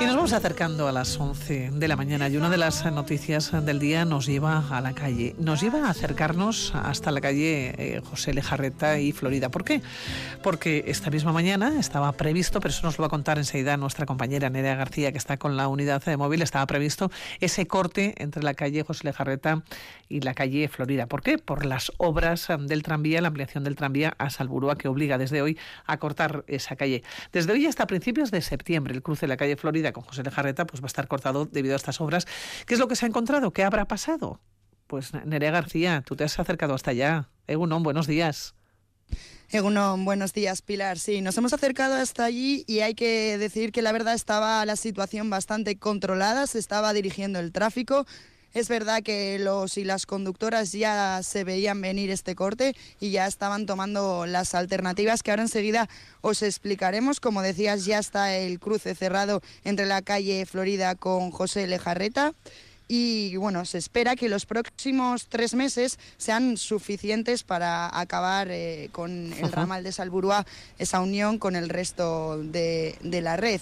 Y nos vamos acercando a las 11 de la mañana y una de las noticias del día nos lleva a la calle. Nos lleva a acercarnos hasta la calle eh, José Lejarreta y Florida. ¿Por qué? Porque esta misma mañana estaba previsto, pero eso nos lo va a contar enseguida nuestra compañera Nerea García, que está con la unidad de móvil, estaba previsto ese corte entre la calle José Lejarreta y la calle Florida. ¿Por qué? Por las obras del tranvía, la ampliación del tranvía a Salburúa, que obliga desde hoy a cortar esa calle. Desde hoy hasta principios de septiembre, el cruce de la calle Florida con José de Jarreta pues va a estar cortado debido a estas obras. ¿Qué es lo que se ha encontrado? ¿Qué habrá pasado? Pues Nerea García, tú te has acercado hasta allá. Egunon, buenos días. Egunon, buenos días, Pilar. Sí, nos hemos acercado hasta allí y hay que decir que la verdad estaba la situación bastante controlada, se estaba dirigiendo el tráfico. Es verdad que los y las conductoras ya se veían venir este corte y ya estaban tomando las alternativas que ahora enseguida os explicaremos. Como decías, ya está el cruce cerrado entre la calle Florida con José Lejarreta y bueno, se espera que los próximos tres meses sean suficientes para acabar eh, con el ramal de Salburúa, esa unión con el resto de, de la red.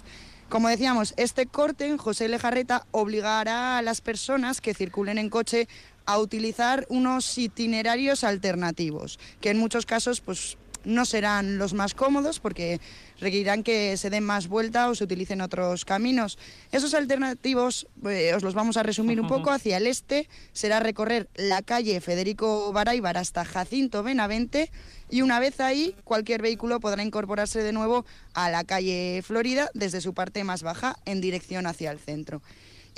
Como decíamos, este corte en José Lejarreta obligará a las personas que circulen en coche a utilizar unos itinerarios alternativos, que en muchos casos pues, no serán los más cómodos porque requerirán que se den más vuelta o se utilicen otros caminos. Esos alternativos, eh, os los vamos a resumir un poco, hacia el este será recorrer la calle Federico Baraybar hasta Jacinto Benavente y una vez ahí cualquier vehículo podrá incorporarse de nuevo a la calle Florida desde su parte más baja en dirección hacia el centro.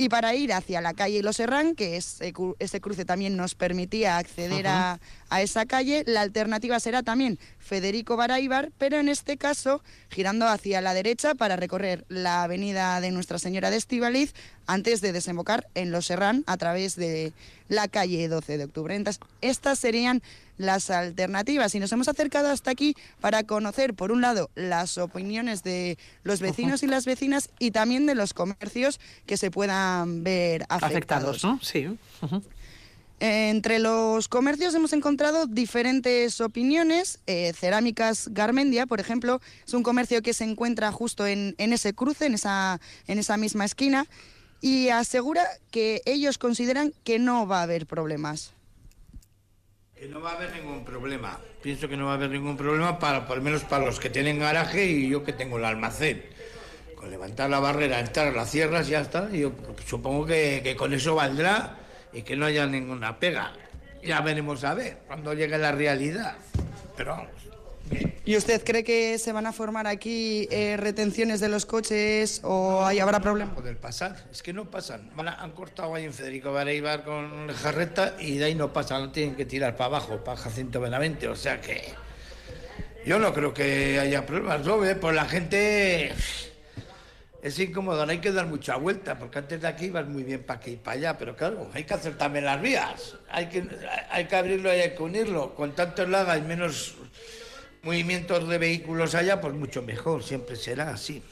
Y para ir hacia la calle Los Herrán, que es, ese cruce también nos permitía acceder a, a, esa calle, la alternativa será también Federico Baraibar, pero en este caso girando hacia la derecha para recorrer la avenida de Nuestra Señora de Estivaliz antes de desembocar en Los Herrán a través de la calle 12 de octubre. Entonces, estas serían las alternativas y nos hemos acercado hasta aquí para conocer, por un lado, las opiniones de los vecinos y las vecinas y también de los comercios que se puedan ver afectados. ¿no? Sí. Entre los comercios hemos encontrado diferentes opiniones. Eh, Cerámicas Garmendia, por ejemplo, es un comercio que se encuentra justo en, en ese cruce, en esa, en esa misma esquina, y asegura que ellos consideran que no va a haber problemas. Que no va a haber ningún problema. Pienso que no va a haber ningún problema, para, por lo menos para los que tienen garaje y yo que tengo el almacén. Con levantar la barrera, entrar las sierras, ya está. Yo supongo que, que con eso valdrá y que no haya ninguna pega. Ya veremos a ver cuando llegue la realidad. Pero vamos. ¿Y usted cree que se van a formar aquí eh, retenciones de los coches o ahí habrá problemas? Poder pasar, es que no pasan. Van han cortado ahí en Federico Bareibar con jarreta y de ahí no pasan, no tienen que tirar para abajo, para Jacinto Benavente. O sea que yo no creo que haya problemas. ¿no? Por la gente es incómodo, no hay que dar mucha vuelta, porque antes de aquí ibas muy bien para aquí y para allá, pero claro, hay que hacer también las vías, hay que, hay que abrirlo y hay que unirlo. Con tanto laga y menos movimientos de vehículos allá, pues mucho mejor, siempre será así.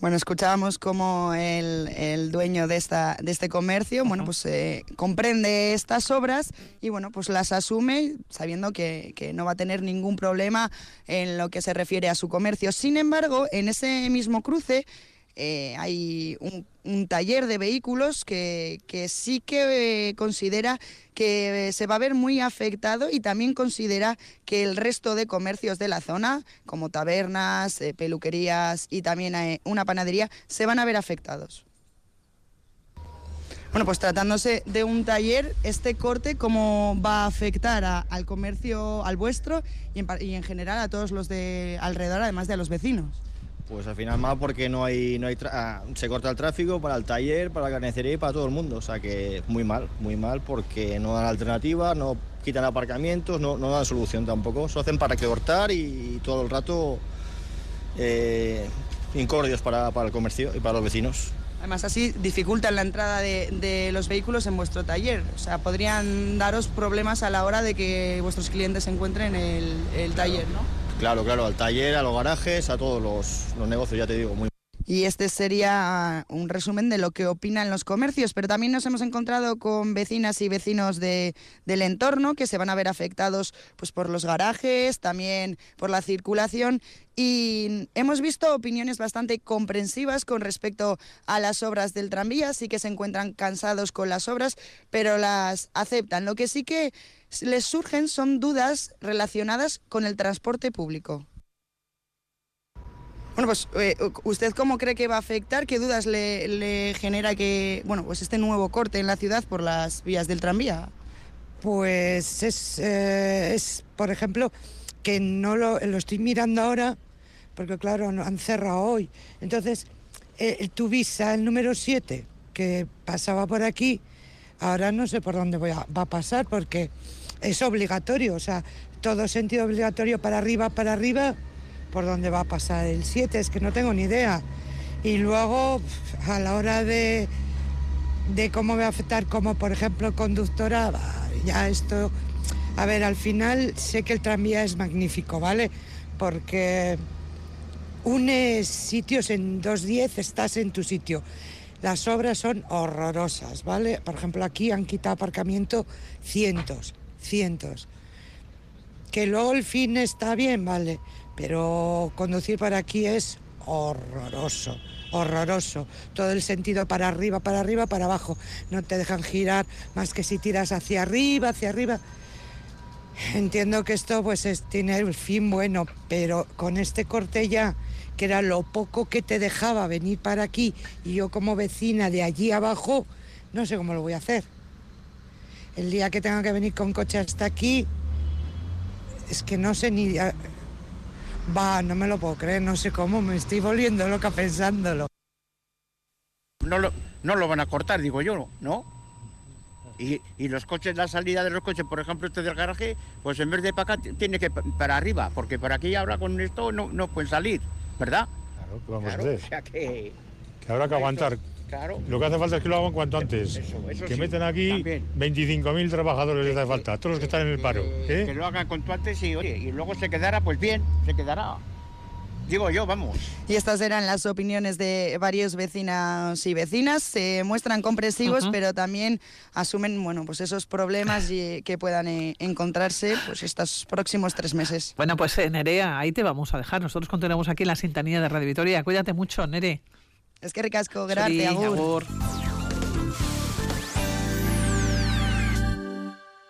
Bueno, escuchábamos cómo el, el, dueño de, esta, de este comercio, bueno, pues eh, comprende estas obras y, bueno, pues las asume sabiendo que, que, no va a tener ningún problema en lo que se refiere a su comercio. Sin embargo, en ese mismo cruce eh, hay un, taller de vehículos que, sí que eh, considera que se va a ver muy afectado y también considera que el resto de comercios de la zona, como tabernas, eh, peluquerías y también eh, una panadería, se van a ver afectados. Bueno, pues tratándose de un taller, este corte, ¿cómo va a afectar al comercio, al vuestro y en, y en general a todos los de alrededor, además de a los vecinos? Pues al final mal porque no hay, no hay se corta el tráfico para el taller, para la carnicería y para todo el mundo. O sea que muy mal, muy mal porque no dan alternativa, no quitan aparcamientos, no, no dan solución tampoco. Se hacen para que cortar y, todo el rato eh, incordios para, para el comercio y para los vecinos. Además, así dificultan la entrada de, de, los vehículos en vuestro taller. O sea, podrían daros problemas a la hora de que vuestros clientes encuentren el, el taller, ¿no? Claro, claro, al taller, a los garajes, a todos los, los negocios, ya te digo, muy Y este sería un resumen de lo que opinan los comercios, pero también nos hemos encontrado con vecinas y vecinos de, del entorno que se van a ver afectados pues, por los garajes, también por la circulación y hemos visto opiniones bastante comprensivas con respecto a las obras del tranvía, sí que se encuentran cansados con las obras, pero las aceptan. Lo que sí que les surgen son dudas relacionadas con el transporte público. Bueno, pues eh, ¿usted cómo cree que va a afectar? ¿Qué dudas le, genera que, bueno, pues este nuevo corte en la ciudad por las vías del tranvía? Pues es, eh, es por ejemplo, que no lo, estoy mirando ahora, porque claro, han cerrado hoy. Entonces, eh, tu visa, el número 7, que pasaba por aquí, ahora no sé por dónde voy va a pasar, porque es obligatorio, o sea, todo sentido obligatorio para arriba, para arriba por dónde va a pasar el 7, es que no tengo ni idea. Y luego, a la hora de, de cómo va a afectar como, por ejemplo, conductora, ya esto... A ver, al final sé que el tranvía es magnífico, ¿vale? Porque une sitios en 2.10, estás en tu sitio. Las obras son horrorosas, ¿vale? Por ejemplo, aquí han quitado aparcamiento cientos, cientos. Que luego el fin está bien, ¿vale? pero conducir para aquí es horroroso, horroroso. Todo el sentido para arriba, para arriba, para abajo. No te dejan girar más que si tiras hacia arriba, hacia arriba. Entiendo que esto pues es, tiene el fin bueno, pero con este corte ya, que era lo poco que te dejaba venir para aquí, y yo como vecina de allí abajo, no sé cómo lo voy a hacer. El día que tenga que venir con coche hasta aquí, es que no sé ni Va, no me lo puedo creer, no sé cómo, me estoy volviendo loca pensándolo. No lo, no lo van a cortar, digo yo, ¿no? Y, y, los coches, la salida de los coches, por ejemplo, este del garaje, pues en vez de para acá tiene que para arriba, porque por aquí ahora con esto no, no pueden salir, ¿verdad? Claro, ¿qué vamos a hacer? O sea que... Que habrá que aguantar. Lo que hace falta es que lo hagan cuanto antes. que meten aquí 25.000 trabajadores les hace falta, todos los que están en el paro. ¿eh? Que lo hagan cuanto antes y, oye, y luego se quedará, pues bien, se quedará. Digo yo, vamos. Y estas eran las opiniones de varios vecinos y vecinas. Se muestran comprensivos, pero también asumen, bueno, pues esos problemas que puedan eh, encontrarse pues estos próximos tres meses. Bueno, pues eh, Nerea, ahí te vamos a dejar. Nosotros continuamos aquí en la sintonía de Radio Vitoria. Cuídate mucho, Nere. Es que ricasco, gracias, agur.